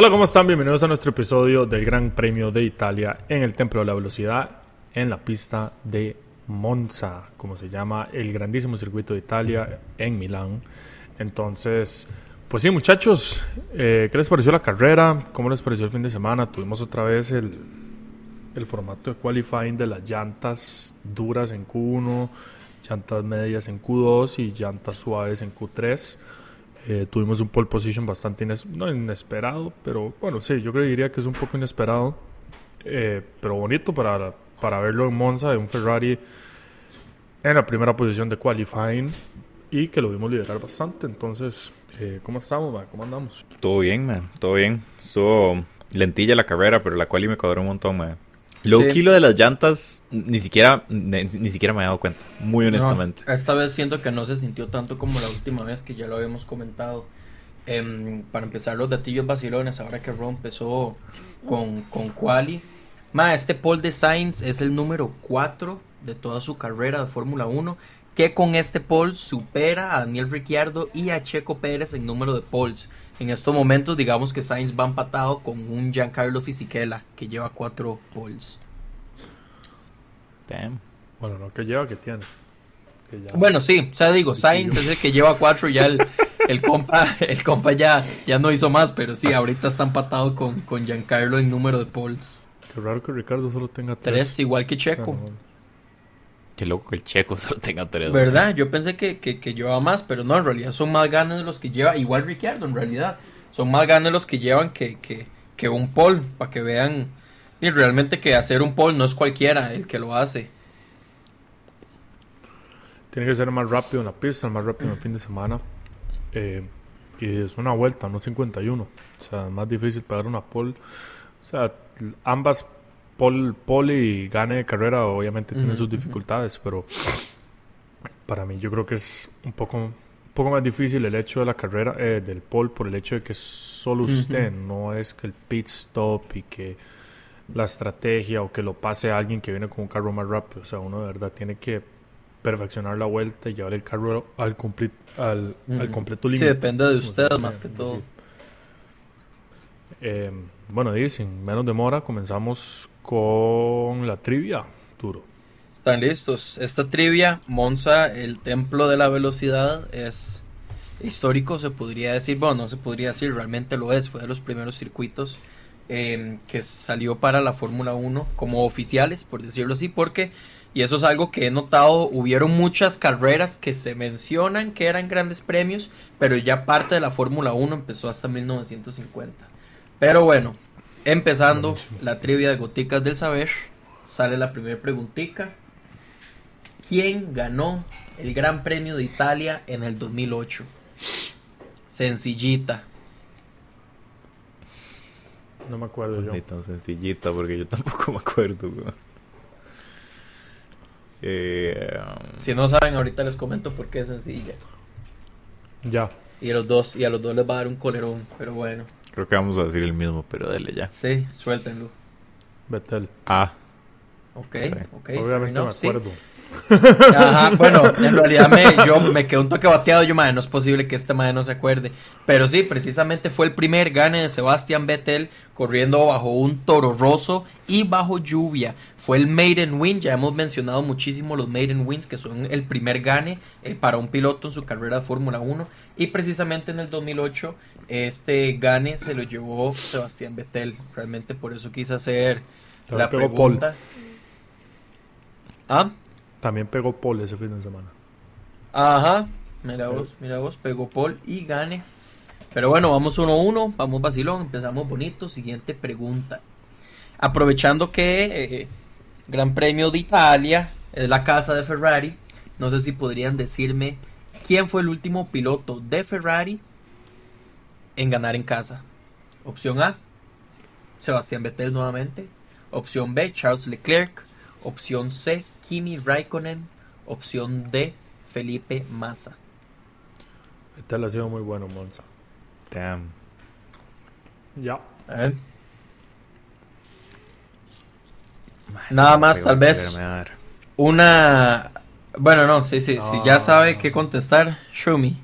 Hola, ¿cómo están? Bienvenidos a nuestro episodio del Gran Premio de Italia en el Templo de la Velocidad, en la pista de Monza, como se llama el grandísimo circuito de Italia en Milán. Entonces, pues sí, muchachos, eh, ¿qué les pareció la carrera? ¿Cómo les pareció el fin de semana? Tuvimos otra vez el, el formato de qualifying de las llantas duras en Q1, llantas medias en Q2 y llantas suaves en Q3. Eh, tuvimos un pole position bastante no inesperado, pero bueno, sí, yo creo diría que es un poco inesperado, eh, pero bonito para, para verlo en Monza de un Ferrari en la primera posición de qualifying y que lo vimos liderar bastante. Entonces, eh, ¿cómo estamos, man? ¿Cómo andamos? Todo bien, man, todo bien. So, lentilla la carrera, pero la quali me cuadró un montón, man. Low kilo de las llantas, ni siquiera, ni, siquiera me he dado cuenta, muy honestamente. esta vez siento que no se sintió tanto como la última vez que ya lo habíamos comentado. Em, para empezar, los datillos vacilones, ahora que Ron empezó con, con Quali. Ma, este Paul de Sainz es el número 4 de toda su carrera de Fórmula 1, que con este Paul supera a Daniel Ricciardo y a Checo Pérez en número de poles. En estos momentos, digamos que Sainz va empatado con un Giancarlo Fisichella que lleva cuatro poles. Damn. Bueno, no que lleva, que tiene. Bueno, sí, o sea, digo, Sainz es el que lleva cuatro y ya el, el compa, el compa ya, ya no hizo más, pero sí, ahorita está empatado con, con Giancarlo en número de poles. Qué raro que Ricardo solo tenga tres. Tres, igual que Checo. Qué loco que el checo solo tenga tres. ¿Verdad? Yo pensé que, que, lleva más, pero no, en realidad son más ganas los que lleva. Igual Ricciardo, en realidad. Son más ganas los que llevan que, que, un pole, para que vean. Y realmente que hacer un pole no es cualquiera el que lo hace. Tiene que ser más rápido en la pista, más rápido en el fin de semana. Eh, y es una vuelta, no 51. O sea, es más difícil pegar una pole. O sea, ambas Paul, y gane de carrera obviamente tiene sus dificultades, pero para mí yo creo que es un poco, un poco más difícil el hecho de la carrera eh, del Paul por el hecho de que solo usted, no es que el pit stop y que la estrategia o que lo pase a alguien que viene con un carro más rápido. O sea, uno de verdad tiene que perfeccionar la vuelta y llevar el carro al, al, al completo límite. Sí, depende de usted más que todo. Eh, bueno, dicen, menos demora, comenzamos con la trivia, Turo. Están listos. Esta trivia, Monza, el templo de la velocidad, es histórico, se podría decir. Bueno, no se podría decir, realmente lo es. Fue de los primeros circuitos em, que salió para la Fórmula 1 como oficiales, por decirlo así, porque, y eso es algo que he notado, hubieron muchas carreras que se mencionan que eran grandes premios, pero ya parte de la Fórmula 1 empezó hasta 1950. Pero bueno, Empezando la trivia de Goticas del Saber, sale la primera preguntita. ¿Quién ganó el Gran Premio de Italia en el 2008? Sencillita. No me acuerdo yo. Ni tan sencillita porque yo tampoco me acuerdo. Eh, um, si no saben, ahorita les comento por qué es sencilla. Ya. Y a los dos, y a los dos les va a dar un colerón, pero bueno. Creo que vamos a decir el mismo, pero dele ya. Sí, suéltenlo. Betel. Ah. Ok, ok. Obviamente me acuerdo. Ajá, bueno, en realidad me, yo me quedé un toque bateado. Yo, madre, no es posible que este madre no se acuerde. Pero sí, precisamente fue el primer gane de Sebastián Vettel corriendo bajo un toro roso y bajo lluvia. Fue el Maiden Win. Ya hemos mencionado muchísimo los Maiden Wins, que son el primer gane eh, para un piloto en su carrera de Fórmula 1. Y precisamente en el 2008 este gane se lo llevó Sebastián Vettel. Realmente por eso quise hacer la pregunta. ¿Ah? También pegó Paul ese fin de semana. Ajá. Mira vos, mira vos, pegó Paul y gane. Pero bueno, vamos uno a uno, vamos vacilón, empezamos bonito. Siguiente pregunta. Aprovechando que eh, Gran Premio de Italia es la casa de Ferrari, no sé si podrían decirme quién fue el último piloto de Ferrari en ganar en casa. Opción A, Sebastián Vettel nuevamente. Opción B, Charles Leclerc. Opción C, Kimi Raikkonen. Opción D, Felipe Massa. Vettel ha sido muy bueno, Monza. Damn. Ya. Nada más, tal vez. Una. Bueno, no, sí, sí. si ya sabe qué contestar, show me.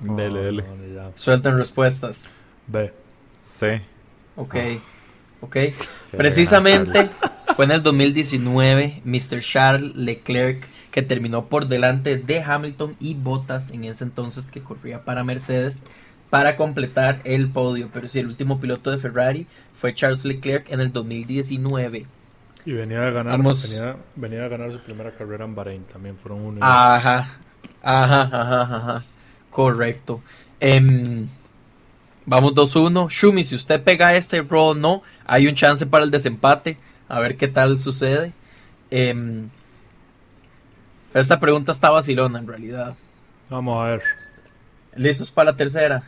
Dele, dele. Suelten respuestas. B. Sí. Ok, ok. Precisamente fue en el 2019 Mr. Charles Leclerc que terminó por delante de Hamilton y Bottas en ese entonces que corría para Mercedes para completar el podio. Pero sí, el último piloto de Ferrari fue Charles Leclerc en el 2019. Y venía de ganar, Vamos. venía, venía de ganar su primera carrera en Bahrein. También fueron uno. Ajá, ajá, ajá, ajá. Correcto. Em, vamos 2-1. Shumi, si usted pega este roll, no. Hay un chance para el desempate. A ver qué tal sucede. Em, esta pregunta está vacilona en realidad. Vamos a ver. ¿Listos para la tercera?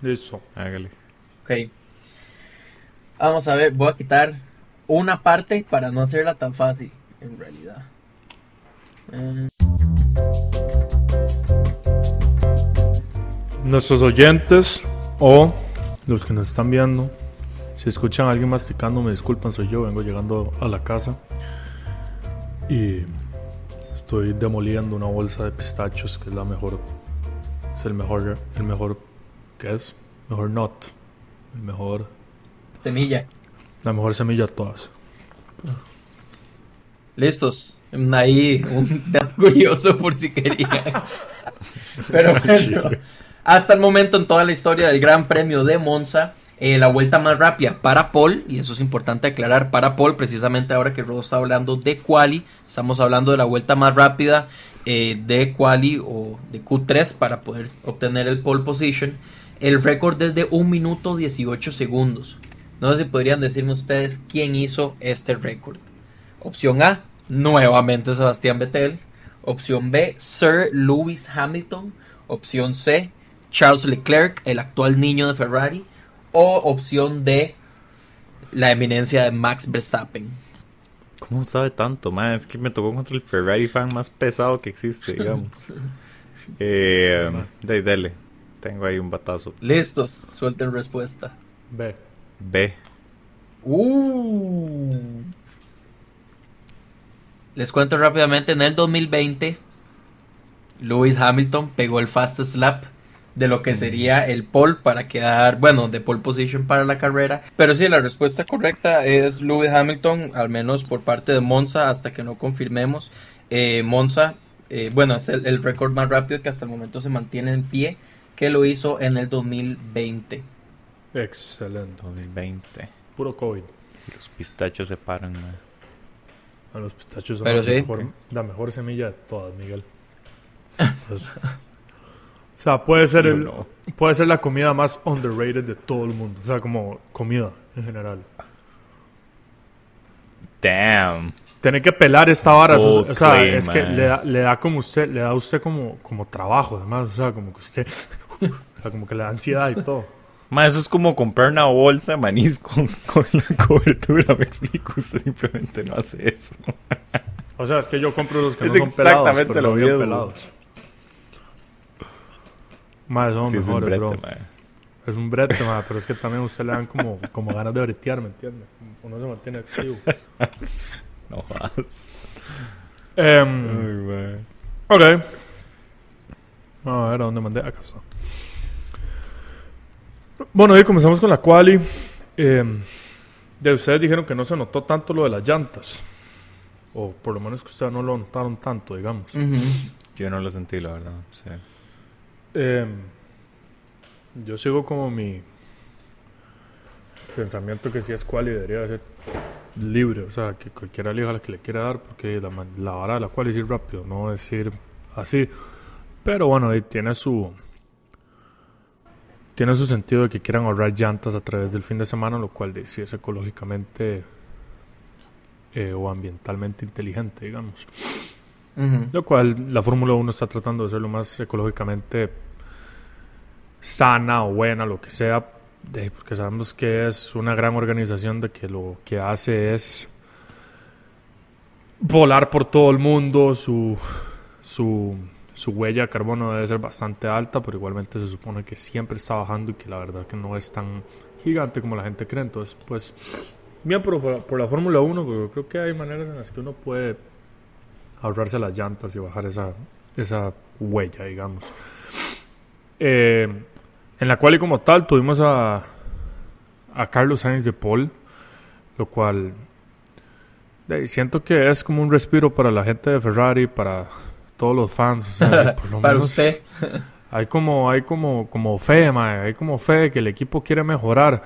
Listo. Hágale. Ok. Vamos a ver, voy a quitar una parte para no hacerla tan fácil, en realidad. Eh, Nuestros oyentes o los que nos están viendo, si escuchan a alguien masticando, me disculpan, soy yo, vengo llegando a la casa y estoy demoliendo una bolsa de pistachos que es la mejor, es el mejor, el mejor, ¿qué es? Mejor nut, el mejor, semilla. la mejor semilla de todas. Listos. Ahí un dato curioso por si querían. Pero bueno, hasta el momento en toda la historia del Gran Premio de Monza, eh, la vuelta más rápida para Paul, y eso es importante aclarar, para Paul, precisamente ahora que Rodo está hablando de quali, estamos hablando de la vuelta más rápida eh, de quali o de Q3 para poder obtener el pole position. El récord es de 1 minuto 18 segundos. No sé si podrían decirme ustedes quién hizo este récord. Opción A, nuevamente Sebastián Vettel. Opción B, Sir Lewis Hamilton. Opción C, Charles Leclerc, el actual niño de Ferrari. O opción D, la eminencia de Max Verstappen. ¿Cómo sabe tanto, man? Es que me tocó contra el Ferrari fan más pesado que existe, digamos. eh, de, dele. Tengo ahí un batazo. Listos, suelten respuesta. B. B. Uh. Les cuento rápidamente, en el 2020, Lewis Hamilton pegó el fastest lap de lo que sería el pole para quedar, bueno, de pole position para la carrera. Pero sí, la respuesta correcta es Lewis Hamilton, al menos por parte de Monza, hasta que no confirmemos. Eh, Monza, eh, bueno, es el, el récord más rápido que hasta el momento se mantiene en pie, que lo hizo en el 2020. Excelente. 2020. Puro COVID. Los pistachos se paran, man. A los pistachos son Pero la, sí. mejor, la mejor semilla de todas, Miguel. Entonces, o sea, puede ser, el, no. puede ser la comida más underrated de todo el mundo. O sea, como comida en general. Damn. Tener que pelar esta vara, Bold o sea, claim, es que le da, le da como usted, le da a usted como, como trabajo, además, o sea, como que usted, o sea, como que le da ansiedad y todo. Ma, eso es como comprar una bolsa de maíz con, con la cobertura, me explico. Usted simplemente no hace eso. O sea, es que yo compro los que Es no son pelados, exactamente pero lo bien pelados. Más son Sí, es un mejores, brete, bro. ma. Es un brete, ma, pero es que también a usted le dan como, como ganas de bretear, ¿me entiende? Uno se mantiene activo. No jodas. Em, Ay, ok. Vamos a ver a dónde mandé. Acá está. Bueno, y comenzamos con la quali. Em, de ustedes dijeron que no se notó tanto lo de las llantas. O por lo menos que ustedes no lo notaron tanto, digamos. Ujú. Yo no lo sentí, la verdad. Sí. Em, yo sigo como mi pensamiento que si es quali debería ser libre, o sea, que cualquiera elija la que le quiera dar, porque la, la vara de la quali es ir rápido, no decir así. Pero bueno, tiene su tiene su sentido de que quieran ahorrar llantas a través del fin de semana, lo cual de- sí es ecológicamente eh, o ambientalmente inteligente, digamos. Ujú. Lo cual la Fórmula 1 está tratando de ser lo más ecológicamente sana o buena, lo que sea, de- porque sabemos que es una gran organización de que lo que hace es volar por todo el mundo, su, su, su huella de carbono debe ser bastante alta, pero igualmente se supone que siempre está bajando y que la verdad que no es tan gigante como la gente cree. Entonces, pues, bien por, por la Fórmula 1, porque yo creo que hay maneras en las que uno puede ahorrarse las llantas y bajar esa, esa huella, digamos. Eh, en la cual y como tal tuvimos a, a Carlos Sainz de Paul, lo cual de, siento que es como un respiro para la gente de Ferrari, para todos los fans. O sea, por lo Para menos usted. hay como, hay como, como fe, mae, hay como fe que el equipo quiere mejorar.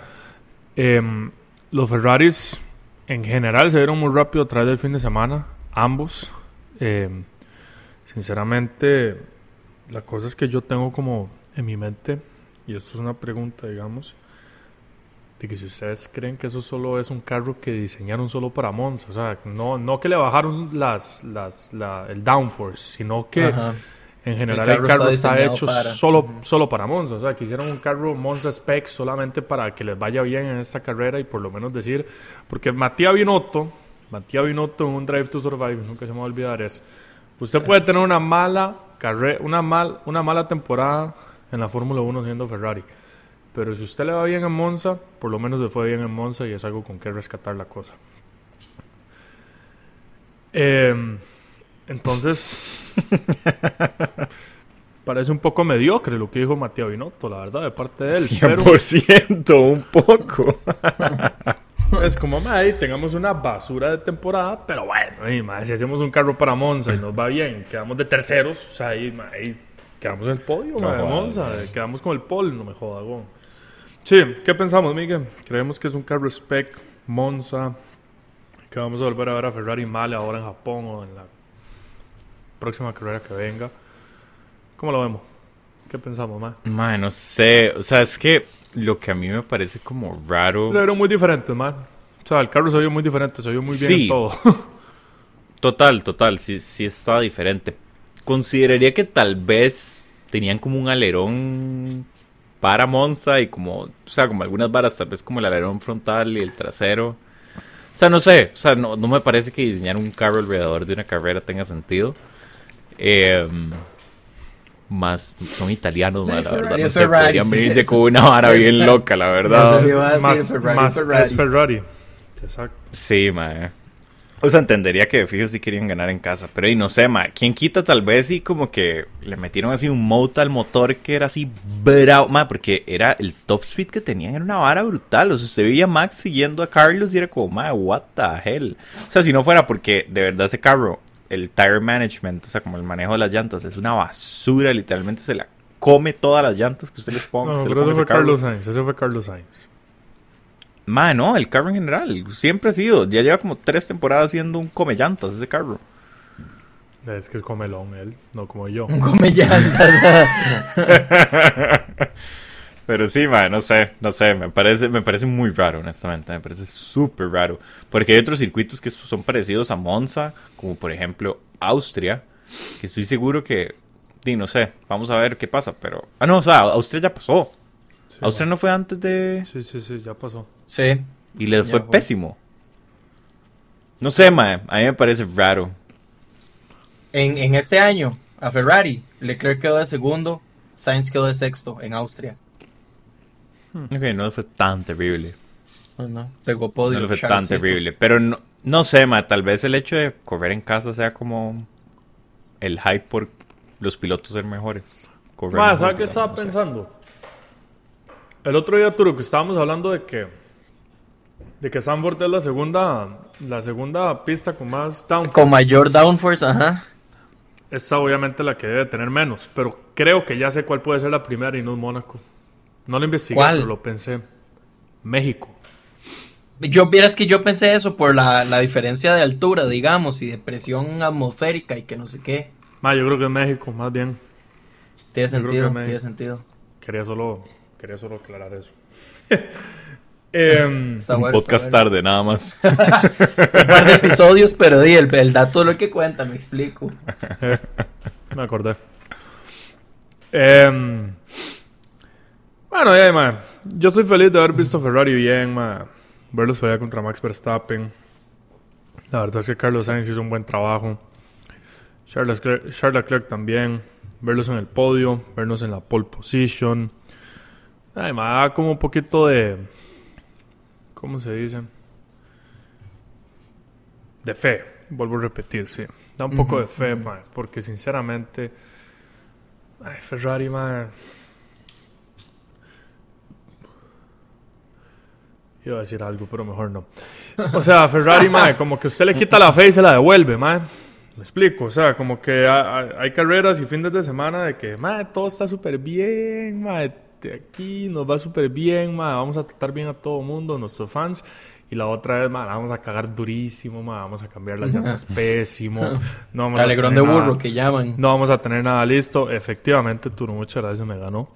Em, los Ferraris en general se vieron muy rápido a través del fin de semana, ambos. Em, sinceramente, la cosa es que yo tengo como en mi mente, y esto es una pregunta, digamos, de que si ustedes creen que eso solo es un carro que diseñaron solo para Monza, o sea, no, no que le bajaron las, las, la- el downforce, sino que Ajá. en general El el carro está hecho para- solo, solo para Monza. O sea, que hicieron un carro Monza Spec solamente para que les vaya bien en esta carrera y por lo menos decir. Porque Matías Binotto, Matías Binotto en un Drive to Survive, nunca se me va a olvidar, es. Usted puede tener una mala carrera, una, mal, una mala temporada en la Fórmula 1 siendo Ferrari. Pero si usted le va bien en Monza, por lo menos le fue bien en Monza y es algo con que rescatar la cosa. Em, entonces, parece un poco mediocre lo que dijo Matías Binotto, la verdad, de parte de él. Pero 100%, un poco. es como, madre, tengamos una basura de temporada, pero bueno, y, mae, si hacemos un carro para Monza y nos va bien, quedamos de terceros, o sea, mae, ahí quedamos en el podio, No jodas, Monza, eh, quedamos con el pole, no me joda, weón. Sí, ¿qué pensamos, Miguel? Creemos que es un carro spec Monza, que vamos a volver a ver a Ferrari mal ahora en Japón o en la próxima carrera que venga. ¿Cómo lo vemos? ¿Qué pensamos? Mae, no sé. O sea, es que lo que a mí me parece como raro. Vieron muy diferentes, man. O sea, el carro se vio muy diferente, se vio muy bien Sí. en todo. Total, total, sí, sí está diferente. Consideraría que tal vez tenían como un alerón para Monza y como, o sea, como algunas varas, tal vez como el alerón frontal y el trasero. O sea, no sé, o sea, no, no me parece que diseñar un carro alrededor de una carrera tenga sentido. Eh, más, son italianos, ma, la verdad, no sé, podrían venirse con una vara bien loca, la verdad. Más, Ferrari, más Ferrari. es Ferrari. Exacto. Sí, mae. O sea, entendería que de fijo sí querían ganar en casa. Pero y no sé, mae. ¿Quién quita tal vez y como que le metieron así un mote al motor que era así bravo? Mae, porque era el top speed que tenían era una vara brutal. O sea, usted veía a Max siguiendo a Carlos y era como, mae, what the hell. O sea, si no fuera porque de verdad ese carro, el tire management, o sea, como el manejo de las llantas, es una basura. Literalmente se la come todas las llantas que usted les ponga. No, se pero ese fue. Carlos Sainz. Ese fue Carlos Sainz. Ma, no, el carro en general. Siempre ha sido. Ya lleva como tres temporadas siendo un come llantas ese carro. Es que es comelón él, no como yo. Come llantas. Pero sí, ma, no sé, no sé. Me parece, me parece muy raro, honestamente. Me parece súper raro. Porque hay otros circuitos que son parecidos a Monza, como por ejemplo Austria, que estoy seguro que. Di, no sé, vamos a ver qué pasa, pero. Ah, no, o sea, Austria ya pasó. Sí, Austria no fue antes de. Sí, sí, sí, ya pasó. sí. Y les Ya fue fue. pésimo. No sé, ma, a mí me parece raro. En, en este año, a Ferrari, Leclerc quedó de segundo, Sainz quedó de sexto en Austria. Ok, no fue tan terrible. No, no, pegó podio. No fue tan terrible. Pero no, no sé, ma, tal vez el hecho de correr en casa sea como el hype por los pilotos ser mejores. Correr Ma, mejor, ¿sabes qué estaba no sé. pensando? El otro día, Arturo, que estábamos hablando de que de que Sanford es la segunda la segunda pista con más downforce. Con mayor downforce, ajá. Esta obviamente la que debe tener menos, pero creo que ya sé cuál puede ser la primera y no es Mónaco. No lo investigué, ¿Cuál? pero lo pensé. México. Yo vieras que yo pensé eso por la, la diferencia de altura, digamos, y de presión atmosférica y que no sé qué. Ma, yo creo que es México, más bien. Tiene sentido, tiene sentido. Quería solo, quería solo aclarar eso. Está Un bueno, podcast está bueno. tarde, nada más. Un par de episodios, pero di, el, el dato es lo que cuenta, me explico. me acordé. Em, bueno, ya, yo soy feliz de haber visto a Ferrari bien, ma. verlos pelear contra Max Verstappen. La verdad es que Carlos Sainz hizo un buen trabajo. Charles Leclerc, Charles Leclerc también. Verlos en el podio, vernos en la pole position. Ay, me da como un poquito de. ¿Cómo se dice? De fe. Vuelvo a repetir, sí. Da un poco de fe, ma, porque sinceramente. Ay, Ferrari, ma. Iba a decir algo, pero mejor no. O sea, Ferrari, mae, como que usted le quita la fe y se la devuelve, mae. Me explico, o sea, como que hay, hay carreras y fines de semana de que, mae, todo está súper bien, mae, de aquí nos va súper bien, mae, vamos a tratar bien a todo mundo, nuestros fans. Y la otra vez, mae, vamos a cagar durísimo, mae, vamos a cambiar las llantas pésimo. No vamos Alegrón de burro nada- que llaman. no vamos a tener nada listo. Efectivamente, Turo, muchas gracias, me ganó.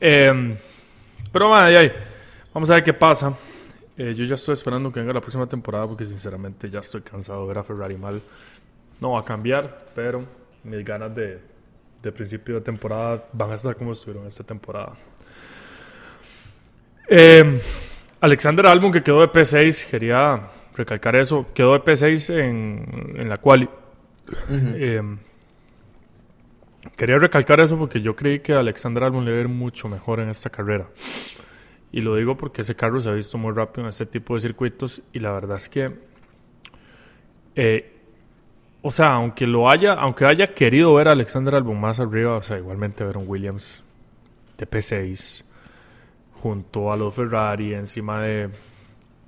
Eh, pero bueno, ahí, ahí. Vamos a ver qué pasa. Eh, yo ya estoy esperando que venga la próxima temporada porque sinceramente ya estoy cansado de ver a Ferrari mal. No va a cambiar, pero mis ganas de, de principio de temporada van a estar como estuvieron esta temporada. Eh, Alexander Albon, que quedó de P6, quería recalcar eso, quedó de P6 en, en la quali. Eh, quería recalcar eso porque yo creí que Alexander Albon le iba a ir mucho mejor en esta carrera. Y lo digo porque ese carro se ha visto muy rápido en este tipo de circuitos y la verdad es que, eh, o sea, aunque lo haya, aunque haya querido ver a Alexander Albon más arriba, o sea, igualmente ver un Williams de P6 junto a los Ferrari encima de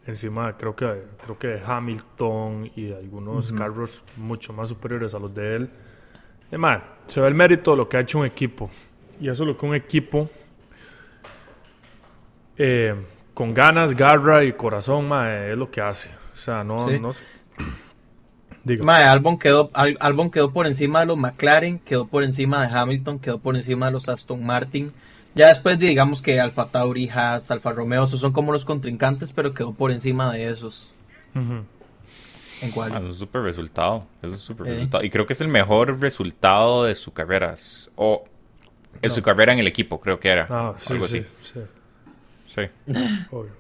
encima creo que creo que de Hamilton y de algunos carros mucho más superiores a los de él. Y, man, se ve el mérito de lo que ha hecho un equipo. Y eso es lo que un equipo eh, con ganas, garra y corazón, man, es lo que hace. O sea, no, Sí. no sé. Diga. Mae, Albon quedó, Al- Albon quedó por encima de los McLaren, quedó por encima de Hamilton, quedó por encima de los Aston Martin. Ya después digamos que Alfa Tauri, Haas, Alfa Romeo, esos son como los contrincantes, pero quedó por encima de esos. ¿En cuál? Ah, es un súper resultado. Es un súper Sí. resultado. Y creo que es el mejor resultado de su carrera. O en su carrera en el equipo, creo que era. Ah, sí, algo sí, así. sí, Sí. obvio.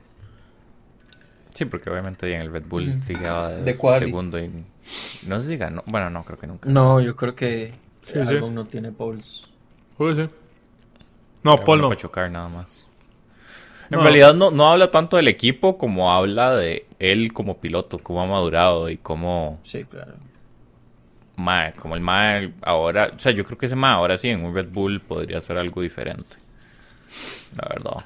Sí, porque obviamente ya en el Red Bull sí quedaba de, De segundo. Y, no sé si ganó. Bueno, no, creo que nunca. No, yo creo que Sí, sí. No tiene poles. Sí. No, Era Paul no. para chocar nada más. En No. realidad no, no habla tanto del equipo como habla de él como piloto, cómo ha madurado y cómo, Sí, claro. mae, como el mae ahora, o sea, yo creo que ese mae ahora sí en un Red Bull podría ser algo diferente. La verdad.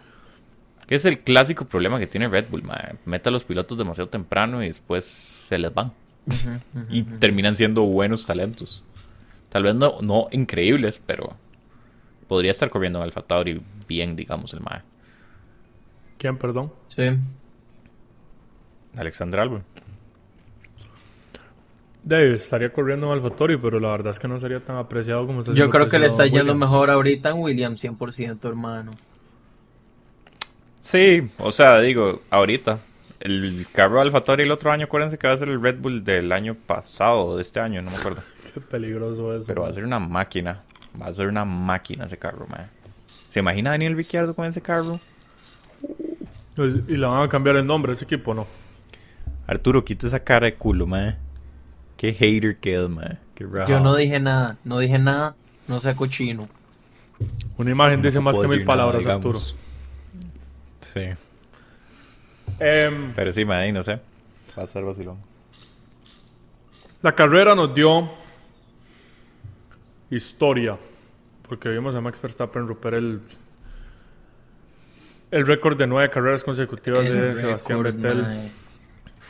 Que es el clásico problema que tiene Red Bull, mae. Mete a los pilotos demasiado temprano y después se les van. y terminan siendo buenos talentos. Tal vez no, no increíbles, pero podría estar corriendo en Alfa Tauri bien, digamos, el mae. ¿Quién, perdón? Sí. Alexander Albon. Dave estaría corriendo en AlphaTauri, pero la verdad es que no sería tan apreciado como está Yo creo que le está yendo mejor ahorita en Williams 100%, hermano. Sí, o sea, digo, ahorita. El carro Alfa Tauri el otro año, acuérdense que va a ser el Red Bull del año pasado, o de este año, no me acuerdo. Qué peligroso eso. Pero va a ser una máquina. Va a ser una máquina ese carro, man. ¿Se imagina a Daniel Ricciardo con ese carro? Pues, Y le van a cambiar el nombre a ese equipo, ¿no? Arturo, quita esa cara de culo, man. Qué hater que es, man. Qué. Yo no dije nada, no dije nada, no sea cochino. Una imagen dice No más que mil nada, palabras, Arturo. Sí. Em, Pero sí, man, ahí no sé. Va a ser vacilón. la carrera nos dio historia. Porque vimos a Max Verstappen romper el, el récord de nueve carreras consecutivas de El Sebastián récord, Vettel.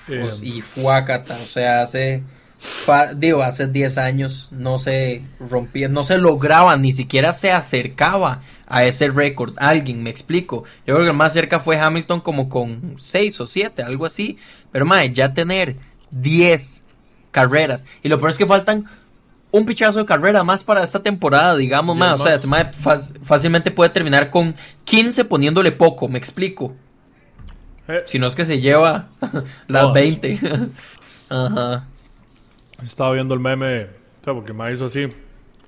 Eh, y fuácata, o sea, hace, fa- digo, hace 10 años no se rompía, no se lograba, ni siquiera se acercaba a ese récord. Alguien, me explico. Yo creo que el más cerca fue Hamilton como con 6 o 7, algo así. Pero, mae, ya tener 10 carreras. Y lo peor es que faltan un pichazo de carrera más para esta temporada, digamos, mae. O sea, más. ese mae fácilmente puede terminar con 15 poniéndole poco, me explico. eh, Si no es que se lleva las Todas. 20. Ajá. Estaba viendo el meme, o sea, porque me hizo así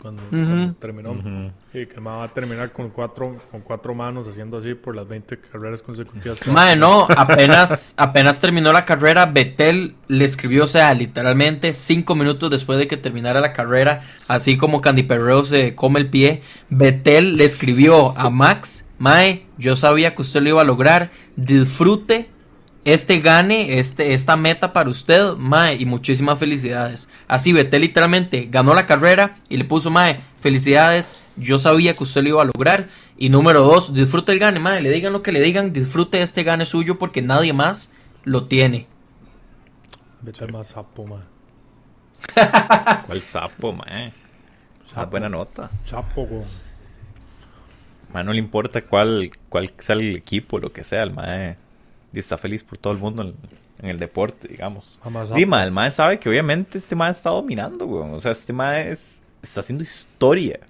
cuando, cuando terminó. Ujú. Y que me va a terminar con cuatro, con cuatro manos haciendo así por las 20 carreras consecutivas. que Mae, no, apenas, apenas terminó la carrera, Betel le escribió, o sea, literalmente cinco minutos después de que terminara la carrera, así como Candy Perreo se come el pie, Betel le escribió a Max, Mae, yo sabía que usted lo iba a lograr, disfrute este gane, este, esta meta para usted, Mae, y muchísimas felicidades. Así Betel literalmente ganó la carrera y le puso, Mae, felicidades, Yo sabía que usted lo iba a lograr. Y número dos, disfrute el gane, madre. Le digan lo que le digan, disfrute este gane suyo porque nadie más lo tiene. Vete más sapo, man. ¿Cuál sapo, mae? Ah, buena nota. Sapo, weón. Mae, no le importa cuál, cuál sea el equipo, lo que sea, el mae está feliz por todo el mundo en, en el deporte, digamos. Dima, el mae sabe que obviamente este mae está dominando, weón. O sea, este mae es- está haciendo historia.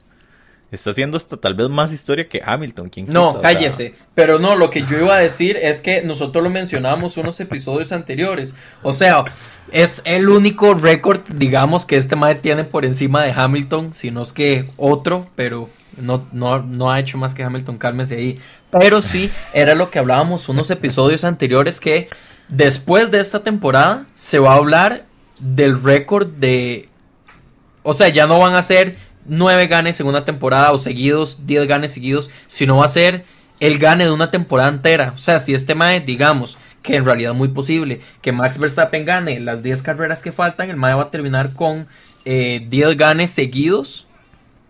Está haciendo hasta tal vez más historia que Hamilton. ¿quién quita? O No, sea, cállese. Pero no, lo que yo iba a decir es que nosotros lo mencionamos unos episodios anteriores. O sea, es el único récord, digamos, que este mae tiene por encima de Hamilton, si no es que otro, pero no, no, no ha hecho más que Hamilton, cálmese ahí. Pero sí, era lo que hablábamos unos episodios anteriores que después de esta temporada se va a hablar del récord de... O sea, ya no van a ser nueve ganes en una temporada o seguidos, 10 ganes seguidos, sino va a ser el gane de una temporada entera. O sea, si este Mae, digamos, que en realidad es muy posible, que Max Verstappen gane las 10 carreras que faltan, el Mae va a terminar con eh, 10 ganes seguidos.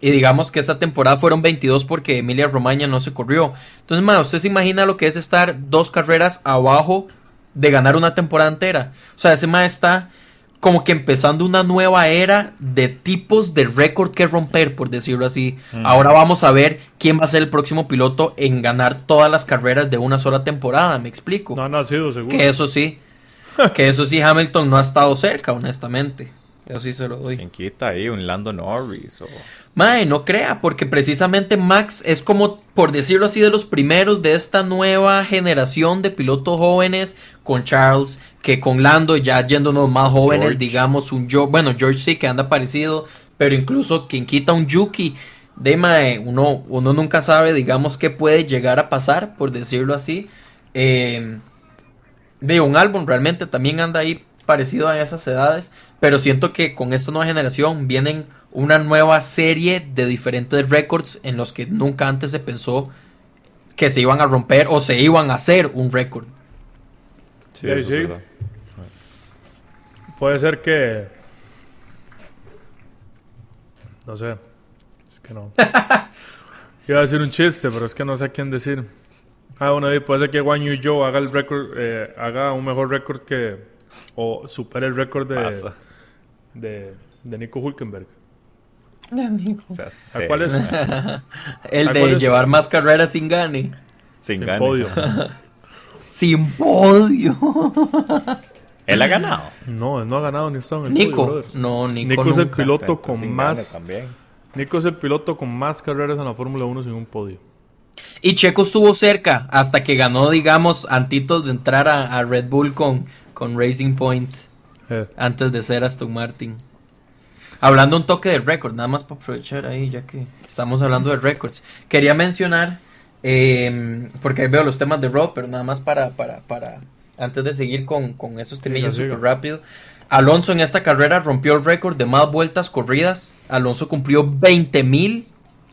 Y digamos que esta temporada fueron 22 porque Emilia Romagna no se corrió. Entonces, Mae, usted se imagina lo que es estar dos carreras abajo de ganar una temporada entera. O sea, ese Mae está como que empezando una nueva era de tipos de récord que romper, por decirlo así. Ahora vamos a ver quién va a ser el próximo piloto en ganar todas las carreras de una sola temporada, me explico. No ha nacido, seguro. que eso sí, que eso sí Hamilton no ha estado cerca, honestamente. Eso sí se lo doy. ¿Quién quita ahí? Un Lando Norris o... Mae, no crea, porque precisamente Max es como, por decirlo así, de los primeros de esta nueva generación de pilotos jóvenes con Charles, que con Lando ya yéndonos más jóvenes, George. digamos, un George, bueno, George sí que anda parecido, pero incluso quien quita un Yuki, de mae, uno, uno nunca sabe, digamos, qué puede llegar a pasar, por decirlo así. Eh, de un álbum realmente también anda ahí parecido a esas edades, pero siento que con esta nueva generación vienen una nueva serie de diferentes récords en los que nunca antes se pensó que se iban a romper o se iban a hacer un récord. Sí, sí. Puede ser que. No sé. Es que no. Iba a decir un chiste, pero es que no sé a quién decir. Ah, bueno, puede ser que Juan Yu Zhou haga el récord, eh, haga un mejor récord que. O supere el récord de, Pasa. De, de Nico Hulkenberg. O sea, ¿A cuál es? El ¿A de es? llevar más carreras sin gane. Sin Sin gane. podio. Sin podio. Él ha ganado. No, él no ha ganado ni estado en el podio, Nico. brother. No, Nico, Nico es el nunca. piloto con más. Nico es el piloto con más carreras en la Fórmula 1 sin un podio. Y Checo estuvo cerca hasta que ganó, digamos, antitos de entrar a, a Red Bull con, con Racing Point. Eh, antes de ser Aston Martin. Hablando un toque de récord, nada más para aprovechar ahí, ya que estamos hablando de récords. Quería mencionar, eh, porque ahí veo los temas de Rob, pero nada más para, para, para antes de seguir con, con esos temillos súper rápido. Alonso en esta carrera rompió el récord de más vueltas corridas. Alonso cumplió 20.000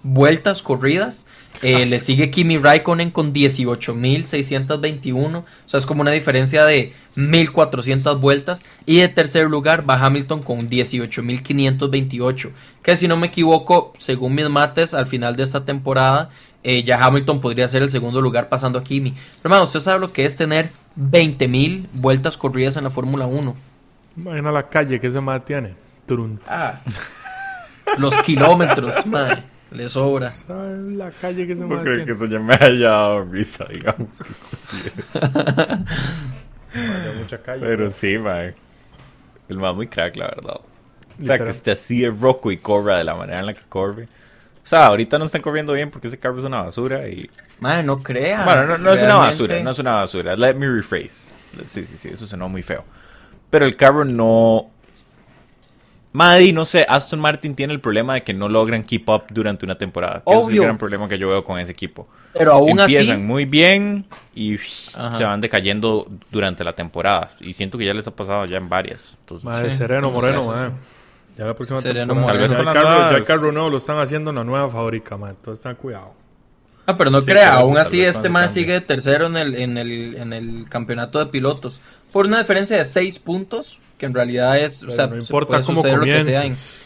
vueltas corridas. Eh, le sigue Kimi Raikkonen con 18.621. O sea, es como una diferencia de 1.400 vueltas. Y de tercer lugar va Hamilton con 18.528. Que si no me equivoco, según mis mates, al final de esta temporada, eh, ya Hamilton podría ser el segundo lugar pasando a Kimi. Pero, hermano, usted sabe lo que es tener 20.000 vueltas corridas en la Fórmula 1. imagina la calle que ese madre tiene. Turun. Ah, los kilómetros, madre, le sobra. ¿Sabes la calle que ese No creo que eso ya me haya dado risa, digamos. mucha calle. Pero sí, mae. El más muy crack, la verdad. O sea, Literal. que esté así de roco y corra de la manera en la que corre. O sea, ahorita no están corriendo bien porque ese carro es una basura y... Madre, no crea. Bueno, no, no es una basura, no es una basura. Let me rephrase. Sí, sí, sí, eso sonó muy feo. Pero el carro no... Maddy, no sé, Aston Martin tiene el problema de que no logran keep up durante una temporada. Que ese es el Obvio. gran problema que yo veo con ese equipo. Pero aún Empiezan así, muy bien y Ajá. se van decayendo durante la temporada. Y siento que ya les ha pasado ya en varias. Entonces, Madre, Sí, Sereno no sé, Moreno, madre. Ya la próxima Sereno temporada. Moreno. Ya Tal vez el con las carro, ya el carro nuevo lo están haciendo en la nueva fábrica, madre. Entonces ten cuidado. Ah, pero no Sí, crea, aún así este cambie. sigue de tercero en el, en, el, en el campeonato de pilotos. Por una diferencia de 6 puntos, que en realidad es, o Pero sea, no importa puede cómo lo que sea, en- comiences.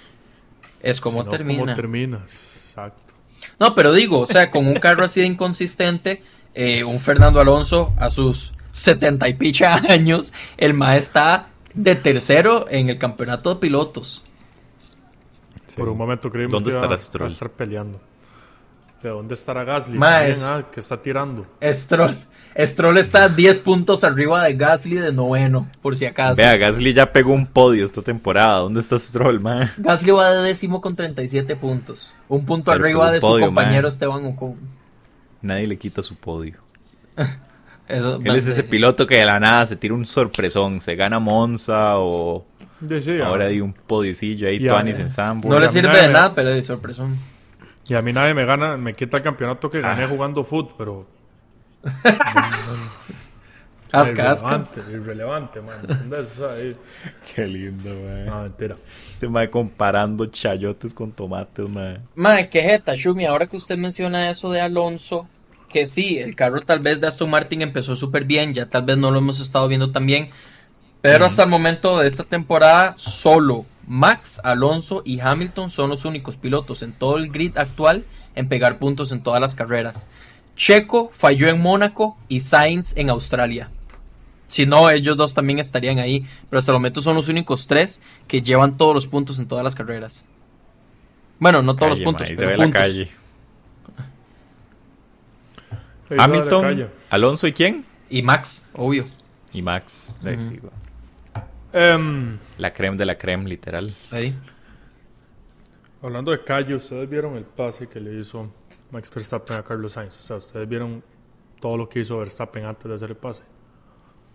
es como termina. cómo terminas. Exacto. No, pero digo, o sea, con un carro así de inconsistente, eh, un Fernando Alonso a sus 70 y picha años, el MAE está de tercero en el campeonato de pilotos. Sí. Por un momento creímos ¿Dónde que iba estará a Stroll? estar peleando. ¿De dónde estará Gasly? Ma, También, es- ah, que está tirando. Stroll, Stroll está 10 puntos arriba de Gasly de noveno, por si acaso. Vea, Gasly ya pegó un podio esta temporada. ¿Dónde está Stroll, man? Gasly va de décimo con 37 puntos. Un punto Pero arriba de su compañero man. Esteban Ocon. Nadie le quita su podio. Eso, Él es ese piloto que de la nada se tira un sorpresón. Se gana Monza o Sí, sí, a- ahora di un podiecillo ahí, Tuanis en Sambo. No le sirve de me- nada, pero de sorpresón. Y a mí nadie me gana, me quita el campeonato que gané Ah. jugando foot, pero Asca, asca. irrelevante, irrelevante, man. Qué lindo, man. No, mentira. Se va comparando chayotes con tomates, man. Madre, qué jeta, Shumi, ahora que usted menciona eso de Alonso, que sí, el carro tal vez de Aston Martin empezó súper bien, ya tal vez no lo hemos estado viendo tan bien, pero hasta el momento de esta temporada, solo Max, Alonso y Hamilton son los únicos pilotos en todo el grid actual en pegar puntos en todas las carreras. Checo falló en Mónaco y Sainz en Australia. Si no, ellos dos también estarían ahí, pero hasta el momento son los únicos tres que llevan todos los puntos en todas las carreras. Bueno, no todos Calle, los puntos, ma, ahí se pero ve la calle. La Hamilton, calle. Alonso y quién? Y Max, obvio. Y Max. Em, La creme de la creme, literal. Ahí. hablando de calle, ustedes vieron el pase que le hizo Max Verstappen a Carlos Sainz. O sea, ustedes vieron todo lo que hizo Verstappen antes de hacer el pase.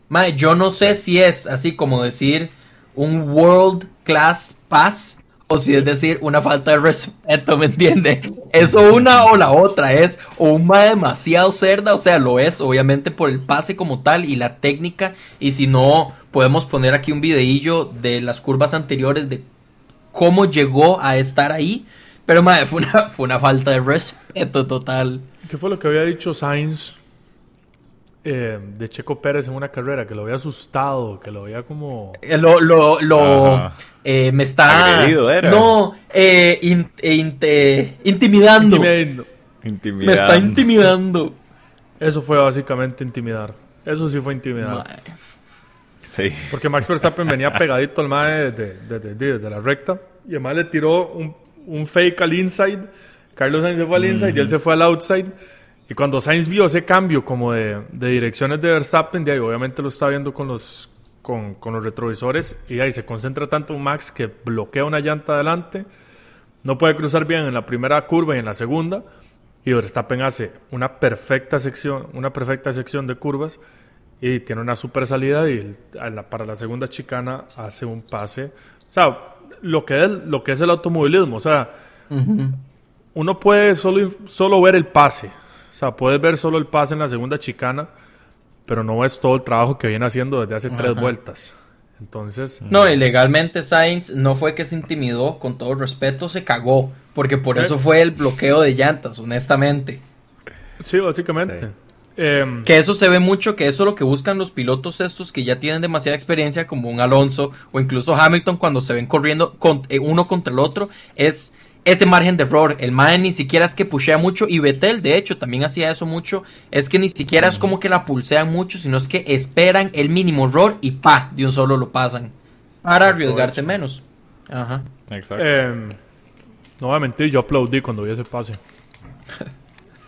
Mae, yo no sé si es así como decir un world class pass o si es decir una falta de respeto, ¿me entiende? Eso una o la otra es o un mae demasiado cerda, o sea, lo es obviamente por el pase como tal y la técnica y si no podemos poner aquí un videillo de las curvas anteriores de cómo llegó a estar ahí, pero mae, fue una fue una falta de respeto total. ¿Qué fue lo que había dicho Sainz eh, de Checo Pérez en una carrera? Que lo había asustado, que lo había como... Eh, Lo, lo, eh, me está. Agredido era. No, eh, in- eh, intimidando. Intimidando. Intimidando. Me está intimidando. Eso fue básicamente intimidar. Eso sí fue intimidar. Mae. Sí. Porque Max Verstappen venía pegadito al mae desde, desde- desde- desde la recta. Y mae le tiró un, un fake al inside. Carlos Sainz se fue al inside y él se fue al outside. Y cuando Sainz vio ese cambio como de, de direcciones de Verstappen, de ahí obviamente lo está viendo con los, con, con los retrovisores. Y ahí se concentra tanto Max que bloquea una llanta adelante. No puede cruzar bien en la primera curva y en la segunda. Y Verstappen hace una perfecta sección, una perfecta sección de curvas y tiene una super salida y para la segunda chicana hace un pase. O sea, lo que es, lo que es el automovilismo, o sea, uno puede solo, solo ver el pase. O sea, puedes ver solo el pase en la segunda chicana, pero no ves todo el trabajo que viene haciendo desde hace tres vueltas. Entonces, No, y legalmente Sainz no fue que se intimidó, con todo respeto, se cagó. Porque por Eh. eso fue el bloqueo de llantas, honestamente. sí, básicamente. Sí. Em, Que eso se ve mucho, que eso es lo que buscan los pilotos estos que ya tienen demasiada experiencia, como un Alonso o incluso Hamilton cuando se ven corriendo con- eh, uno contra el otro, es ese margen de error. El Mae ni siquiera es que pushea mucho y Vettel, de hecho, también hacía eso mucho. Es que ni siquiera es como que la pulsean mucho, sino es que esperan el mínimo error y pa, de un solo lo pasan. Para arriesgarse menos. Ajá. Exacto. em, no voy a mentir, yo aplaudí cuando vi ese pase.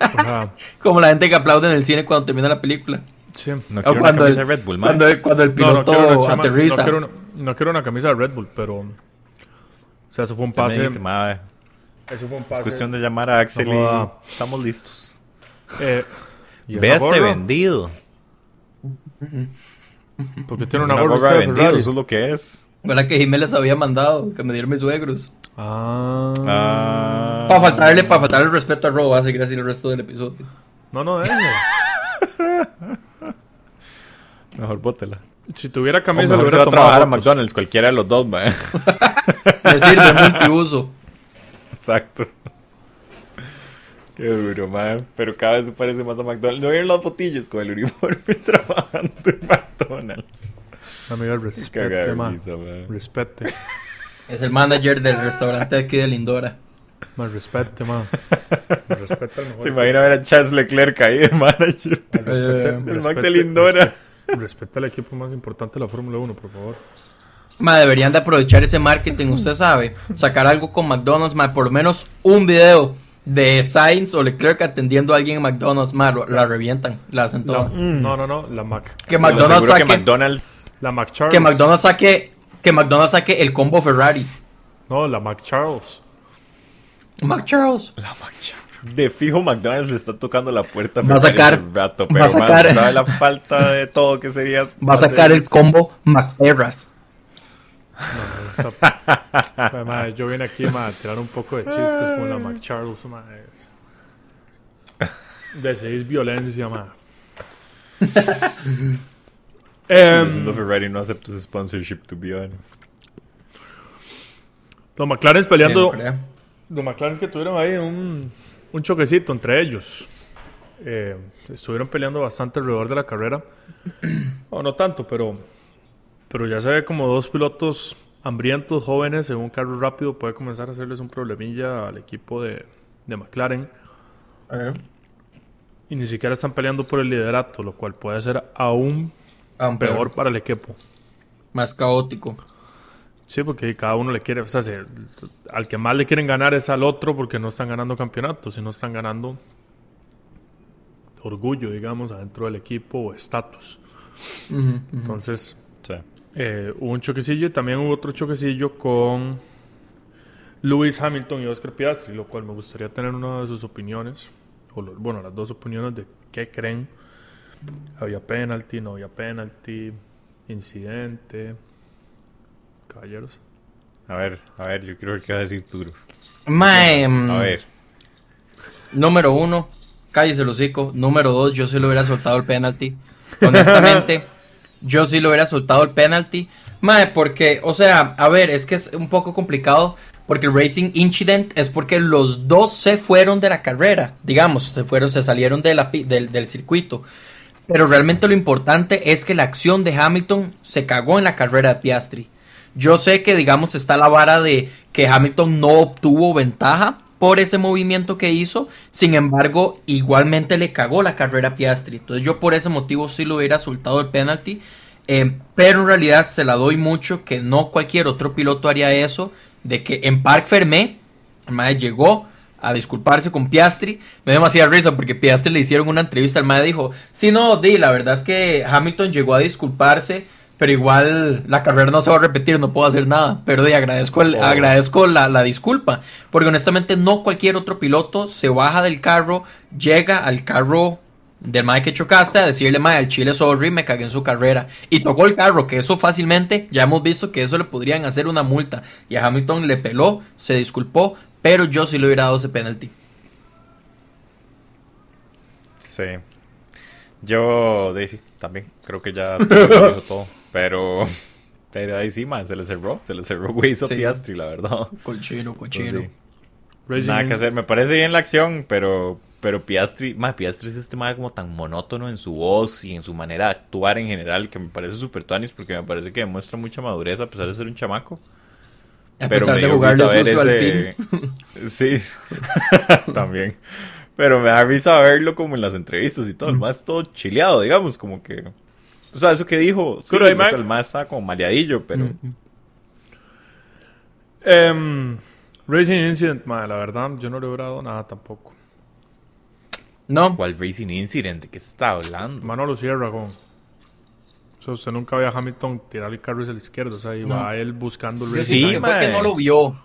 Como la gente que aplaude en el cine cuando termina la película. sí. no O quiero una cuando, camisa el, de Red Bull, cuando, el- cuando el piloto no una chama- aterriza. No quiero, una, no quiero una camisa de Red Bull, pero. O sea, eso fue un pase. dice, "Ma, Eso fue un es pase. cuestión de llamar a Axel y estamos listos. eh, este vendido. Porque tiene Una, una, gorra, de vendido, eso es lo que es. La que Jiménez había mandado, que me dieron mis suegros. Ah. Ah. Para faltarle, para faltarle el respeto a Rob, va a seguir así el resto del episodio. No, no, déjelo. Mejor bótela. Si tuviera camisa, se hubiera tomado trabajar a. McDonald's, cualquiera de los dos, man. Me sirve multiuso. Exacto. Qué duro, man. Pero cada vez se parece más a McDonald's. ¿No vieron las fotillas con el uniforme trabajando en McDonald's? Caga respete, de man. risa, man. Respete. Es el manager del restaurante aquí de Lindora. Más respete, man. Respeta al mejor. Se imagina ver a Charles Leclerc ahí de manager. Eh, El Mac de Lindora. respe- Respeta al equipo más importante de la Fórmula 1, por favor. Ma, deberían de aprovechar ese marketing, usted sabe. Sacar algo con McDonald's, ma, por lo menos un video de Sainz o Leclerc atendiendo a alguien en McDonald's, ma, lo- la revientan, la hacen La- toda. No, no, no. La Mac. Que McDonald's aseguro que saque- McDonald's. La Mac Charles. Que McDonald's saque, que McDonald's saque el combo Ferrari. No, la Mac Charles. Mac Charles. De fijo, McDonald's le está tocando la puerta. Va a Ferrari sacar- rato, va pero a sacar- man, ¿sabe la falta de todo que sería. Va a sacar el combo McTerras. Esa- Madre, yo vine aquí ma, a tirar un poco de chistes con la Mac Charles. madre. Decidís violencia, ma. Em, Yo siendo Ferrari no acepto ese sponsorship, to be honest. los McLaren peleando. Bien. Los McLaren que tuvieron ahí un, un choquecito entre ellos. Eh, estuvieron peleando bastante alrededor de la carrera. No, no tanto, pero, pero ya se ve como dos pilotos hambrientos, jóvenes, en un carro rápido puede comenzar a hacerles un problemilla al equipo de, de McLaren. Y ni siquiera están peleando por el liderato, lo cual puede ser aún Aún peor para el equipo. Más caótico. Sí, porque cada uno le quiere, o sea, se- al que más le quieren ganar es al otro porque no están ganando campeonatos, sino están ganando orgullo, digamos, adentro del equipo o estatus. Entonces, Sí. eh, hubo un choquecillo y también hubo otro choquecillo con Lewis Hamilton y Oscar Piastri, lo cual me gustaría tener una de sus opiniones, o lo- bueno, las dos opiniones de qué creen. Había penalty, no había penalty, incidente. Caballeros. A ver, a ver, yo quiero ver qué va a decir tú. Mae, mm, A ver. Número uno, cállese el hocico. Número dos, yo sí lo hubiera soltado el penalty. Honestamente, yo sí lo hubiera soltado el penalty. Mae, porque, o sea, a ver, es que es un poco complicado. Porque el Racing Incident es porque los dos se fueron de la carrera. Digamos, se fueron, se salieron de la pi- del, del circuito. Pero realmente lo importante es que la acción de Hamilton se cagó en la carrera de Piastri. Yo sé que, digamos, está la vara de que Hamilton no obtuvo ventaja por ese movimiento que hizo. Sin embargo, igualmente le cagó la carrera a Piastri. Entonces yo por ese motivo sí lo hubiera soltado el penalty. Eh, pero en realidad se la doy mucho que no cualquier otro piloto haría eso. De que en Parc Fermé, el llegó a disculparse con Piastri. Me dio demasiada risa porque Piastri le hicieron una entrevista. El mae dijo: Sí, no, Di, la verdad es que Hamilton llegó a disculparse. Pero igual la carrera no se va a repetir, no puedo hacer nada. Pero di, agradezco, el, Oh. agradezco la, la disculpa. Porque honestamente no cualquier otro piloto se baja del carro, llega al carro del mae que chocaste a decirle, mae, al chile sorry, me cagué en su carrera. Y tocó el carro, que eso fácilmente, ya hemos visto que eso le podrían hacer una multa. Y a Hamilton le peló, se disculpó, pero yo sí le hubiera dado ese penalty. Sí. Yo, Daisy, también. Creo que ya lo dijo todo. Pero, pero ahí sí, man, se le cerró. Se le cerró güey, hizo Sí. Piastri, la verdad. Cochino, cochino. Entonces, Nada que hacer. Me parece bien la acción, pero, pero Piastri, man, Piastri es este man como tan monótono en su voz y en su manera de actuar en general que me parece súper tuanis porque me parece que demuestra mucha madurez a pesar de ser un chamaco. A Pero pesar me de jugarle sucio ese... Sí, también. Pero me da risa verlo como en las entrevistas y todo. El más todo chileado, digamos, como que... O sea, eso que dijo, sí, man- el más está como maleadillo, pero... Mm. Em, Racing Incident, madre, la verdad, yo no he dado nada tampoco. No, ¿Cuál Racing Incident? ¿De qué está hablando? Manolo Sierra, con. O sea, usted nunca ve a Hamilton tirar el carro hacia la izquierda, o sea, y No. va él buscando el. Sí, que fue que no lo vio.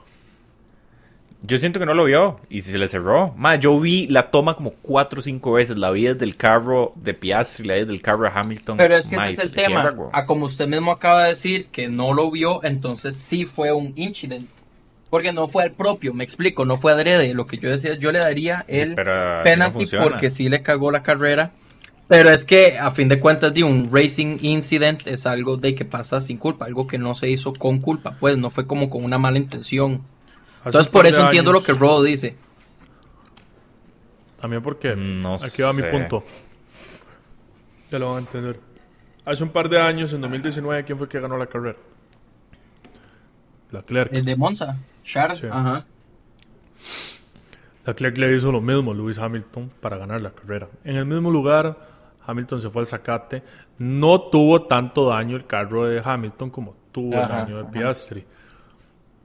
Yo siento que no lo vio y se le cerró. Ma, yo vi la toma como cuatro o cinco veces. La vi desde el carro de Piastri, la vi desde el carro de Hamilton. Pero es que Ma, ese es el tema. cierra. A como usted mismo acaba de decir que no lo vio, entonces sí fue un incident. Porque no fue el propio, me explico, no fue adrede. Lo que yo decía, yo le daría el Pero no penalty porque sí le cagó la carrera. Pero es que a fin de cuentas de un racing incident es algo de que pasa sin culpa, algo que no se hizo con culpa, pues no fue como con una mala intención. Hace Entonces por eso entiendo lo que Rodo dice. También porque. No aquí va mi punto. Ya lo van a entender. Hace un par de años, en 2019, ¿quién fue que ganó la carrera? Leclerc. El de Monza, Charles, Sí. ajá. Leclerc le hizo lo mismo a Lewis Hamilton para ganar la carrera. En el mismo lugar, Hamilton se fue al zacate. No tuvo tanto daño el carro de Hamilton como tuvo el daño de Piastri.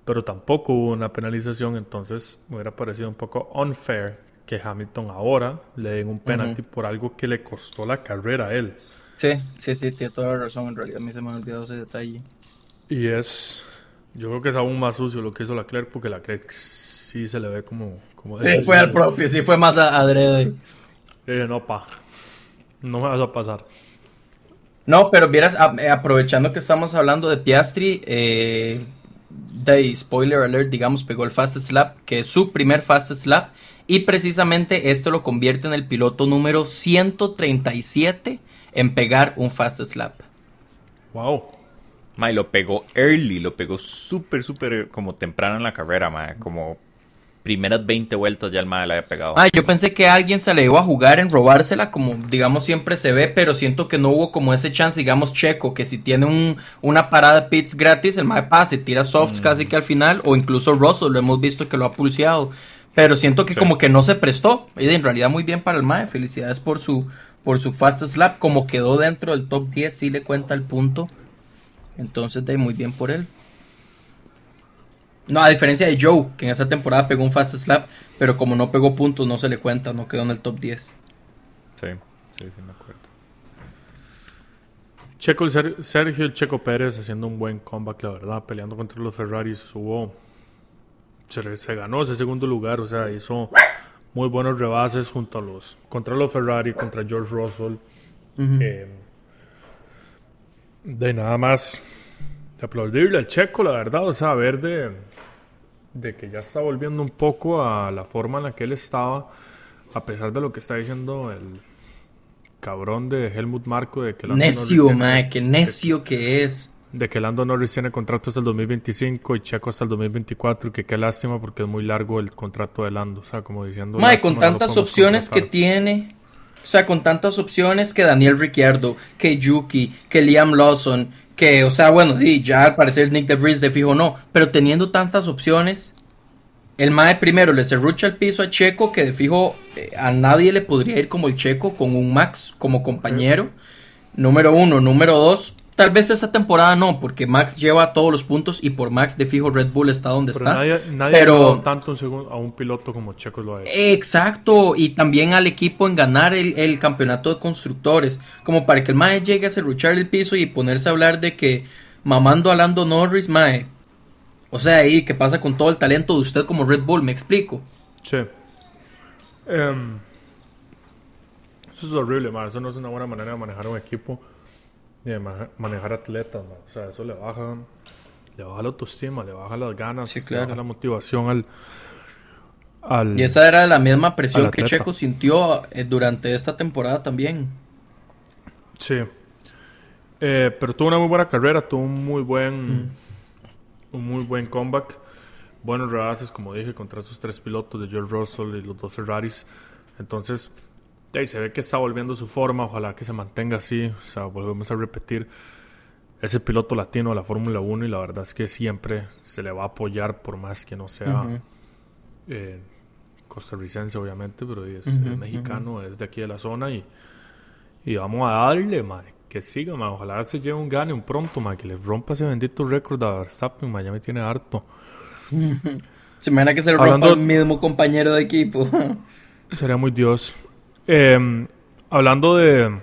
Pero tampoco hubo una penalización, entonces me hubiera parecido un poco unfair que Hamilton ahora le den un penalti por algo que le costó la carrera a él. Sí, sí, sí, tiene toda la razón. En realidad a mí se me ha olvidado ese detalle. Y es, yo creo que es aún más sucio lo que hizo la Leclerc, porque la Leclerc sí se le ve como... como sí, fue al propio, sí fue más adrede. Eh, no, pa, no me vas a pasar. No, pero vieras, eh, aprovechando que estamos hablando de Piastri, eh, de spoiler alert, digamos, pegó el fast slap, que es su primer fast slap, y precisamente esto lo convierte en el piloto número 137 en pegar un fast slap. Wow. Ma, lo pegó early, lo pegó súper, súper como temprano en la carrera, ma, como primeras 20 vueltas ya el madre la había pegado. Ah, yo pensé que alguien se le iba a jugar en robársela, como digamos siempre se ve, pero siento que no hubo como ese chance, digamos Checo, que si tiene un, una parada pits gratis, el madre pasa, tira softs mm. casi que al final, o incluso Russell, lo hemos visto que lo ha pulseado. Pero siento que como que no se prestó. Y en realidad muy bien para el MAE. Felicidades por su, por su fast slap. Como quedó dentro del top 10, sí le cuenta el punto. Entonces, de muy bien por él. No, a diferencia de Joe, que en esa temporada pegó un fast slap, pero como no pegó puntos, no se le cuenta, no quedó en el top 10. Sí, sí, sí, me acuerdo. Checo, Sergio el Checo Pérez haciendo un buen comeback, la verdad, peleando contra los Ferraris. Hubo se, ganó ese segundo lugar, o sea, hizo muy buenos rebases junto a los contra los Ferrari, contra George Russell. Eh, de nada más de aplaudirle al Checo, la verdad, o sea, ver de, de que ya está volviendo un poco a la forma en la que él estaba, a pesar de lo que está diciendo el cabrón de Helmut Marco de que necio, no que necio que es. De que Lando Norris tiene contrato hasta el 2025 y Checo hasta el 2024 y que qué lástima porque es muy largo el contrato de Lando, o sea, como diciendo... Mae, con tantas opciones que tiene, o sea, con tantas opciones que Daniel Ricciardo, que Yuki, que Liam Lawson, que, o sea, bueno, ya al parecer Nick DeVries de fijo no, pero teniendo tantas opciones, el Mae primero le cerrucha el piso a Checo, que de fijo eh, a nadie le podría ir como el Checo con un Max como compañero. Número uno, número dos, Tal vez esta temporada no, porque Max lleva todos los puntos y por Max de fijo Red Bull está donde está. Nadie, nadie pero tanto a un piloto como Checo lo ha hecho. Exacto, y también al equipo en ganar el, campeonato de constructores, como para que el Mae llegue a cerruchar el piso y ponerse a hablar de que mamando a Lando Norris, Mae. O sea, ahí, ¿qué pasa con todo el talento de usted como Red Bull? ¿Me explico? Sí. Em, eso es horrible, Mae. Eso no es una buena manera de manejar un equipo de manejar atletas, o sea, eso le baja, le baja la autoestima, le baja las ganas, le baja la motivación al, Y esa era la misma presión que Checo sintió eh, durante esta temporada también. Sí. Eh, pero tuvo una muy buena carrera, tuvo un muy buen, mm. un muy buen comeback. Buenos rebases, como dije, contra esos tres pilotos de George Russell y los dos Ferraris. Entonces, se ve que está volviendo su forma, ojalá que se mantenga así, o sea, volvemos a repetir ese piloto latino de la Fórmula 1 y la verdad es que siempre se le va a apoyar por más que no sea eh, costarricense obviamente, pero es, mexicano, es de aquí de la zona y, y vamos a darle, madre, que siga, madre. ojalá se lleve un gane un pronto, madre, que le rompa ese bendito récord a Verstappen, madre, ya me tiene harto. se me que se lo rompa el mismo compañero de equipo. Sería muy Dios. Eh, hablando de,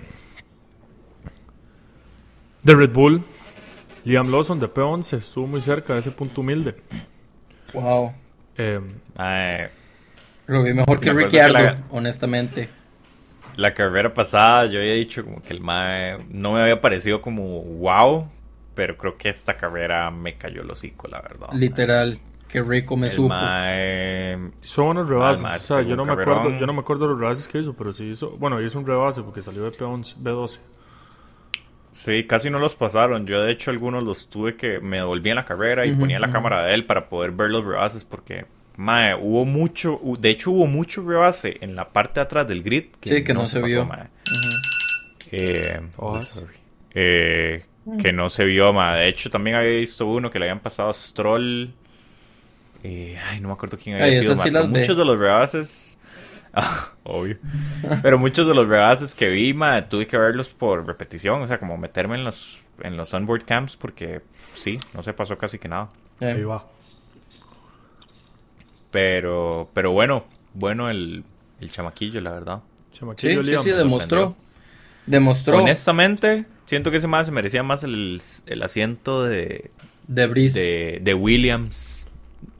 de Red Bull, Liam Lawson de P11 estuvo muy cerca de ese punto humilde. Wow. Eh, lo vi mejor que Ricciardo, honestamente. La carrera pasada yo había dicho como que el Mae no me había parecido como wow, pero creo que esta carrera me cayó el hocico, la verdad. Literal. Qué rico me supo. Son unos rebases. o sea, yo no, me acuerdo, yo no me acuerdo de los rebases que hizo, pero sí hizo. Bueno, hizo un rebase porque salió de P11, B12. Sí, casi no los pasaron. Yo, de hecho, algunos los tuve que. Me devolví en la carrera y ponía la cámara de él para poder ver los rebases porque. Mae, hubo mucho. De hecho, hubo mucho rebase en la parte de atrás del grid. Que sí, que no, se, vio. eh, eh, que no se vio, mae. De hecho, también había visto uno que le habían pasado a Stroll Eh, ay, no me acuerdo quién había Ay, sido. sí muchos de los rebases. Ah, obvio. Pero muchos de los rebases que vi, ma, tuve que verlos por repetición. O sea, como meterme en los, en los onboard camps porque sí, no se pasó casi que nada. Eh, Ahí va. Pero, pero bueno, bueno el, el chamaquillo, la verdad. Sí, Chamaquillo sí, sí, demostró. sorprendió. Demostró Honestamente, siento que ese más se merecía más el, el asiento de, de Breeze. de, de Williams.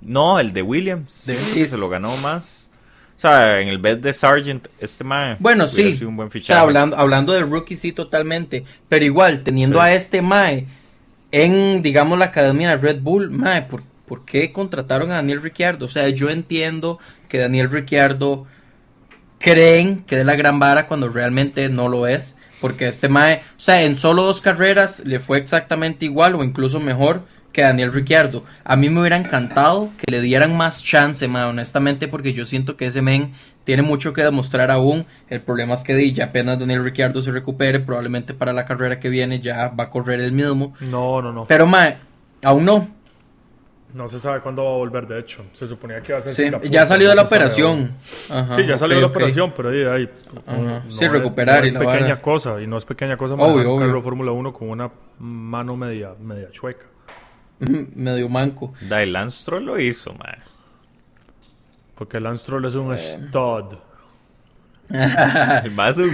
No, el de Williams. De Sí, se lo ganó más. O sea, en el bet de Sargent, este man. Bueno, sí. sido un buen o fichaje. sea, hablando, hablando de rookie, sí, totalmente. Pero igual, teniendo Sí. a este Mae en, digamos, la academia de Red Bull, Mae, ¿por, por qué contrataron a Daniel Ricciardo? O sea, yo entiendo que Daniel Ricciardo creen que de la gran vara cuando realmente no lo es. Porque este Mae, o sea, en solo dos carreras le fue exactamente igual o incluso mejor que Daniel Ricciardo. A mí me hubiera encantado que le dieran más chance, honestamente, porque yo siento que ese men tiene mucho que demostrar aún. El problema es que di, ya apenas Daniel Ricciardo se recupere, probablemente para la carrera que viene ya va a correr el mismo. No, no, no. Pero Mae, aún no. No se sabe cuándo va a volver, de hecho. Se suponía que iba a ser Sí, Singapur, ya salió de no la operación. Ajá, Sí, ya salió de la operación, pero ahí, ahí no Sí, recuperar no es pequeña cosa, y no es pequeña cosa Obvio, obvio. Fórmula 1 con una mano media, media chueca. Medio manco. Dylan Stroll lo hizo, man. Porque Lance Stroll es Eh. un stud. El más un.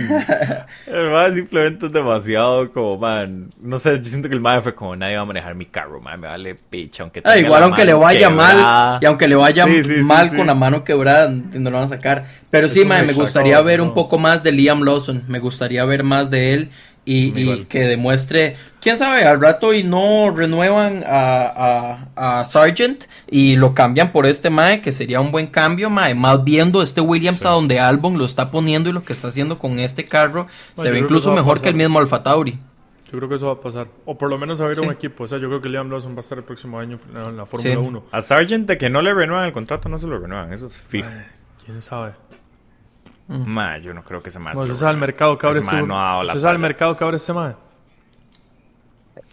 El más simplemente es demasiado como, man. No sé, yo siento que el man fue como nadie va a manejar mi carro, man. Me vale picha, aunque Ah, igual la aunque le vaya quebrada. mal y aunque le vaya Sí, sí, sí, mal sí. con la mano quebrada no lo van a sacar pero Es sí mae, me gustaría ver un poco más de Liam Lawson me gustaría ver más de él y, que demuestre quién sabe al rato y no renuevan a, a, a Sargent y lo cambian por este mae que sería un buen cambio mae más viendo este Williams Sí. a donde Albon lo está poniendo y lo que está haciendo con este carro Bueno, se ve que incluso eso va a mejor que el mismo Alfa Tauri Yo creo que eso va a pasar. O por lo menos a ver Sí. un equipo. O sea, yo creo que Liam Lawson va a estar el próximo año en la Fórmula Sí. 1. A Sargent de que no le renuevan el contrato, no se lo renuevan. Eso es fijo. ¿Quién sabe? Ma, yo no creo que se más. No, ese sabe el mercado que abre Ese este Ese el talla. mercado que abre este mae.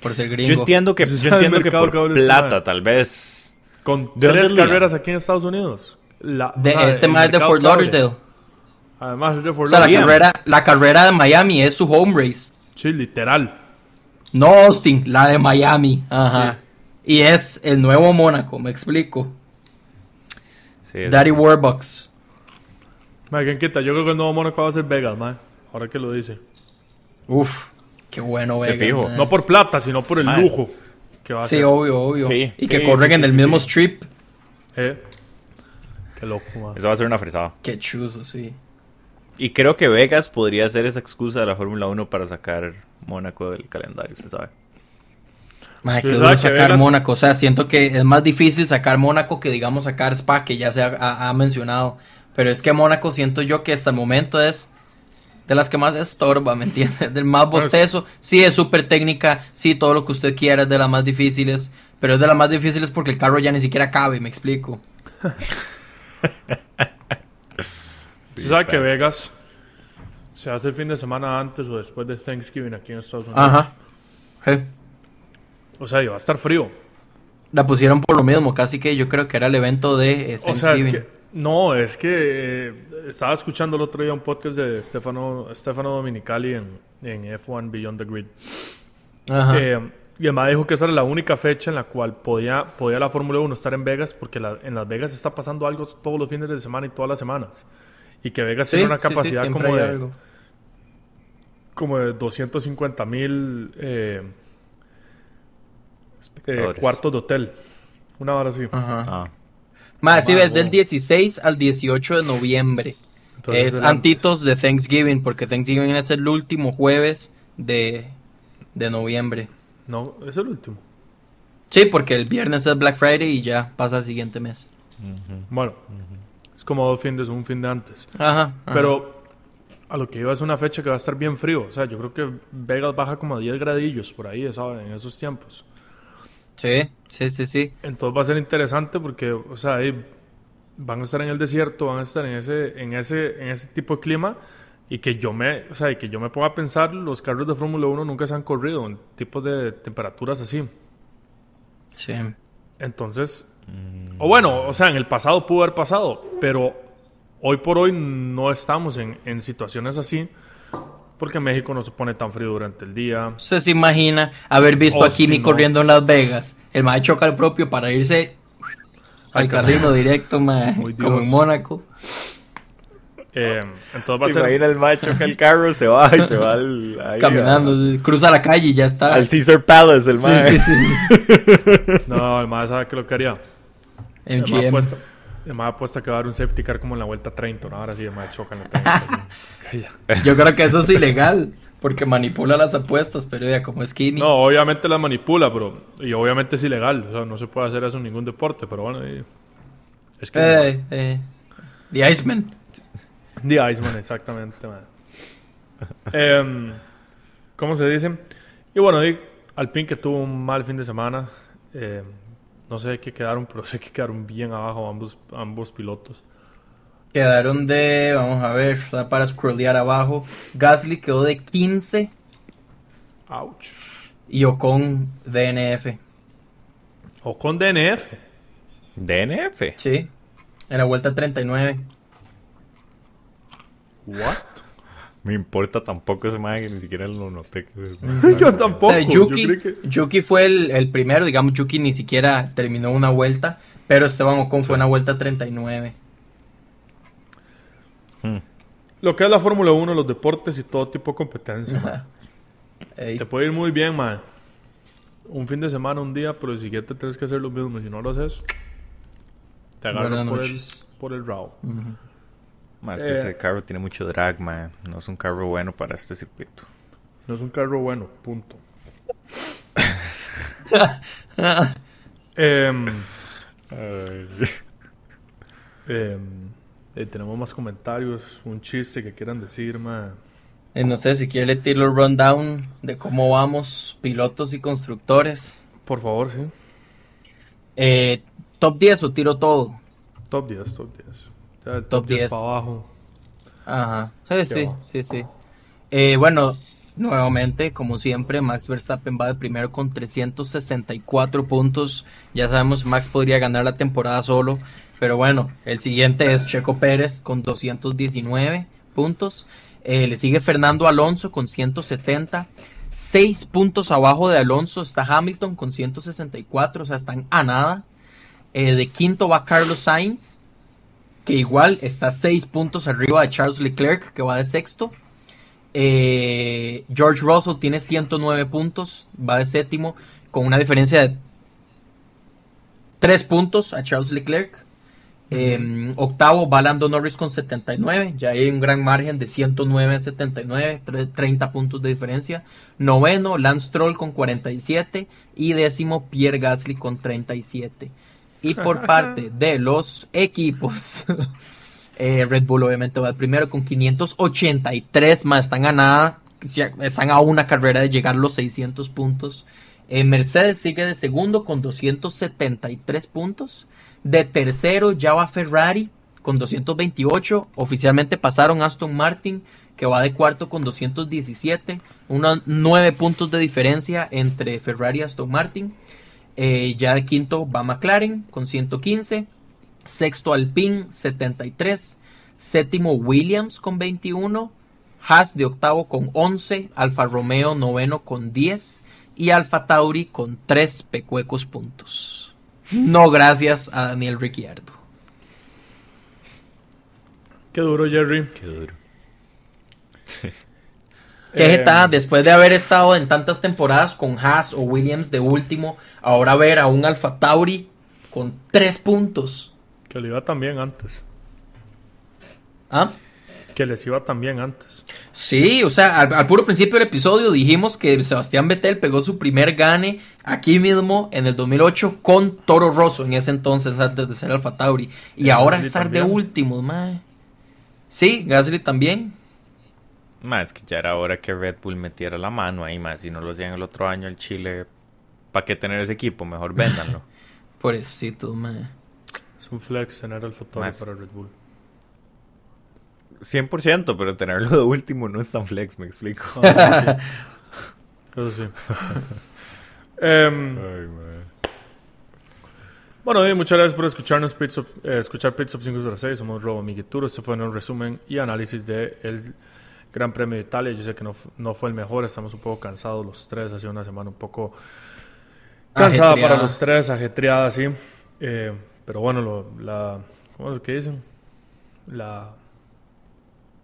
Por ser Yo gringo entiendo que, Ese yo entiendo que por plata, man. tal vez. Con ¿De dónde tres carreras aquí en Estados Unidos. La- de este mae es de Fort. Lauderdale Además, es de Fort O sea, la Lauderdale. carrera, la carrera de Miami es su home race. Sí, literal. No Austin, la de Miami. Ajá. Y es el nuevo Mónaco, me explico. Sí, Daddy Warbucks. Mae, ¿quién quita? Yo creo que el nuevo Mónaco va a ser Vegas, mae. Ahora que lo dice. Uf, qué bueno, Vegas, fijo. mae. No por plata, sino por el Más. lujo que va a Sí, ser. obvio, obvio. Sí, y que sí, corren sí, en sí, el sí, mismo sí. strip. Eh. Qué loco, mae. Eso va a ser una fresada. Qué chuzo, sí. Y creo que Vegas podría ser esa excusa de la Fórmula 1 para sacar Mónaco del calendario, se sabe. Mae, qué duro ¿sabe que sacar Vegas- Mónaco. O sea, siento que es más difícil sacar Mónaco que, digamos, sacar Spa, que ya se ha, ha- ha mencionado. Pero es que Mónaco siento yo que hasta el momento es de las que más estorba, ¿me entiendes? Del más bostezo. Sí, es súper técnica. Sí, todo lo que usted quiera es de las más difíciles. Pero es de las más difíciles porque el carro ya ni siquiera cabe, me explico. ¿Usted sabe que. Vegas se hace el fin de semana antes o después de Thanksgiving aquí en Estados Unidos? Ajá. Sí. O sea, va a estar frío. La pusieron por lo mismo, casi que yo creo que era el evento de eh, O sea, es Thanksgiving. que. No, es que eh, estaba escuchando el otro día un podcast de Stefano, Stefano Dominicali en, en F1 Beyond the Grid. Ajá. Eh, y además dijo que esa era la única fecha en la cual podía, podía la Fórmula 1 estar en Vegas, porque la- en Las Vegas está pasando algo todos los fines de semana y todas las semanas. Y que Vegas Sí, tiene una sí, sí, capacidad como, de, algo. como de 250 mil eh, eh, cuartos de hotel. Una hora así. Ajá. Ah. Más, sí, es del 16 al 18 de noviembre. Entonces, es antitos de Thanksgiving, porque Thanksgiving es el último jueves de, de noviembre. No, es el último. Sí, porque el viernes es Black Friday y ya pasa el siguiente mes. Bueno, es como dos fines, un fin de antes. Ajá. ajá. Pero a lo que iba es una fecha que va a estar bien frío. O sea, yo creo que Vegas baja como a 10 gradillos por ahí. En esos tiempos. Sí, sí, sí, sí. Entonces va a ser interesante porque, o sea, ahí van a estar en el desierto, van a estar en ese, en ese, en ese tipo de clima. Y que yo me, o sea, y que yo me ponga a pensar, los carros de Fórmula 1 nunca se han corrido en tipos de temperaturas así. Sí. Entonces, O bueno, o sea, en el pasado pudo haber pasado, pero hoy por hoy no estamos en, en situaciones así. Porque México no se pone tan frío durante el día. Usted se imagina haber visto a Austin, Kimi no. corriendo en Las Vegas. El mae choca al propio para irse al Al casino directo, mae, como en Mónaco. Eh, entonces va a Se ser. imagina el macho que el carro se va y se va al, ahí Caminando, cruza la calle y ya está. a- al Caesar Palace, el sí, mae. sí, sí. No, el más sabe que lo que haría. El MGM. Más apuesta que va a dar un safety car como en la vuelta 30. ¿no? Ahora sí, el más choca en la 30. así. Yo creo que eso es ilegal. Porque manipula las apuestas, pero ya como es Kimi. No, obviamente la manipula, pero. Y obviamente es ilegal. O sea, no se puede hacer eso en ningún deporte, pero bueno. y- es que. Eh, eh. The Iceman. The Iceman, exactamente, man. Em, ¿Cómo se dice? Y bueno, y Alpine que tuvo un mal fin de semana. em, no sé qué quedaron, pero sé que quedaron bien abajo ambos, ambos pilotos. Quedaron de, vamos a ver, para scrollear abajo. Gasly quedó de 15 Ouch. y Ocon DNF. O con DNF. DNF. Sí, en la vuelta 39. What? Me importa tampoco ese mae que ni siquiera lo noté. que- Yo O tampoco. sea, Yuki, que- Yuki fue el, el primero, digamos, Yuki ni siquiera terminó una vuelta, pero Esteban Ocon fue en la vuelta 39. Lo que es la Fórmula 1, los deportes y todo tipo de competencia. Te puede ir muy bien, man. Un fin de semana, un día, pero el siguiente tienes que hacer lo mismo. Si no lo haces, te agarran por el, por el rabo. Más que Eh. ese carro tiene mucho drag, mae. No es un carro bueno para este circuito. No es un carro bueno, punto. Em, em, eh, tenemos más comentarios, un chiste que quieran decir, man. Eh, no sé si quiere tiro el rundown de cómo vamos, pilotos y constructores. Por favor, sí. Eh, top 10 o tiro todo. Top 10, top 10. El top, Top 10, 10. para abajo. Ajá. Sí, Qué sí, va. sí, sí. Eh, bueno, nuevamente, como siempre, Max Verstappen va de primero con 364 puntos. Ya sabemos, Max podría ganar la temporada solo. Pero bueno, el siguiente es Checo Pérez con 219 puntos. Eh, le sigue Fernando Alonso con 170. Seis puntos abajo de Alonso está Hamilton con 164. O sea, están a nada. Eh, de quinto va Carlos Sainz que igual está seis puntos arriba de Charles Leclerc, que va de sexto. Eh, George Russell tiene 109 puntos, va de séptimo, con una diferencia de 3 puntos a Charles Leclerc. Eh, octavo va Lando Norris con 79, ya hay un gran margen de 109 a 79, tre- 30 puntos de diferencia. Noveno, Lance Stroll con 47 y décimo, Pierre Gasly con 37. Y por parte de los equipos, eh, Red Bull obviamente va primero con 583 más, están a están a una carrera de llegar a los 600 puntos. Eh, Mercedes sigue de segundo con 273 puntos. De tercero ya va Ferrari con 228. Oficialmente pasaron Aston Martin, que va de cuarto con 217. Unos 9 puntos de diferencia entre Ferrari y Aston Martin. Eh, ya de quinto va McLaren con 115. Sexto Alpine 73. Séptimo Williams con 21. Haas de octavo con 11. Alfa Romeo noveno con 10. Y Alfa Tauri con 3 pecuecos puntos. No gracias a Daniel Ricciardo. Qué duro, Jerry. Qué duro. Que Eh, jeta, después de haber estado en tantas temporadas con Haas o Williams de último, ahora ver a un Alfa Tauri con 3 puntos. Que le iba también antes. ¿Ah? Que les iba también antes. Sí, o sea, al, al puro principio del episodio dijimos que Sebastián Vettel pegó su primer gane aquí mismo en el 2008 con Toro Rosso en ese entonces antes de ser Alfa Tauri. Y Y ahora Gasly estar de también. último, mae. Sí, Gasly también. Más que ya era hora que Red Bull metiera la mano ahí, más si no lo hacían el otro año el Chile. ¿Para qué tener ese equipo? Mejor véndanlo. Pobrecito, mae. Es un flex tener el fotógrafo Más. para Red Bull. 100%, pero tenerlo de último no es tan flex, me explico. Ah, sí. Eso sí. Em, Ay, man. Bueno, y muchas gracias por escucharnos, Pits Up- eh, escuchar Pits Up 506. Somos Robo Migueturo. Este fue un resumen y análisis del Gran Premio de Italia. Yo sé que no, no fue el mejor, estamos un poco cansados los tres. Ha sido una semana un poco cansada Ajetreada. para los tres, ajetreada, sí. Eh, pero bueno, lo, la, ¿cómo es lo que dicen? La,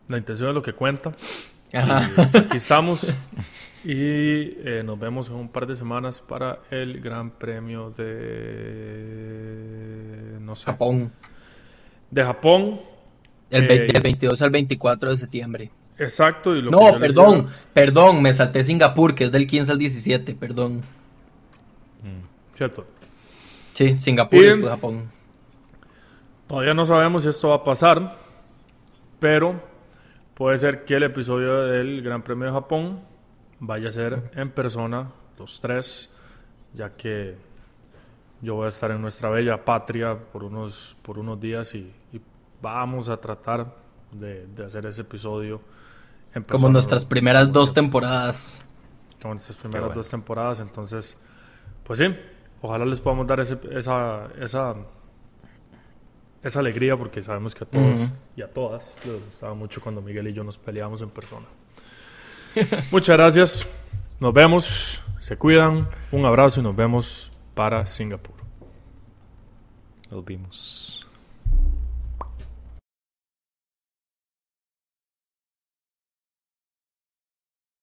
la intención es lo que cuenta. Ajá. Y aquí estamos. Y eh, nos vemos en un par de semanas para el Gran Premio de. No sé. Japón. De Japón. El Eh, 20 del 22 al 24 de septiembre. Exacto. Y lo que No, les perdón, digo- perdón, me salté Singapur, que es del 15 al 17, perdón. Cierto. Sí, Singapur Y- y después Japón. Todavía no sabemos si esto va a pasar. Pero puede ser que el episodio del Gran Premio de Japón vaya a ser en persona, los tres, ya que yo voy a estar en nuestra bella patria por unos, por unos días y, y vamos a tratar de, de hacer ese episodio Como nuestras primeras Como dos temporadas. Como nuestras primeras bueno. dos temporadas, entonces, pues sí, ojalá les podamos dar ese- esa, esa, esa alegría porque sabemos que a todos y a todas les gustaba mucho cuando Miguel y yo nos peleábamos en persona. Muchas gracias, nos vemos, se cuidan, un abrazo y nos vemos para Singapur. Nos vimos.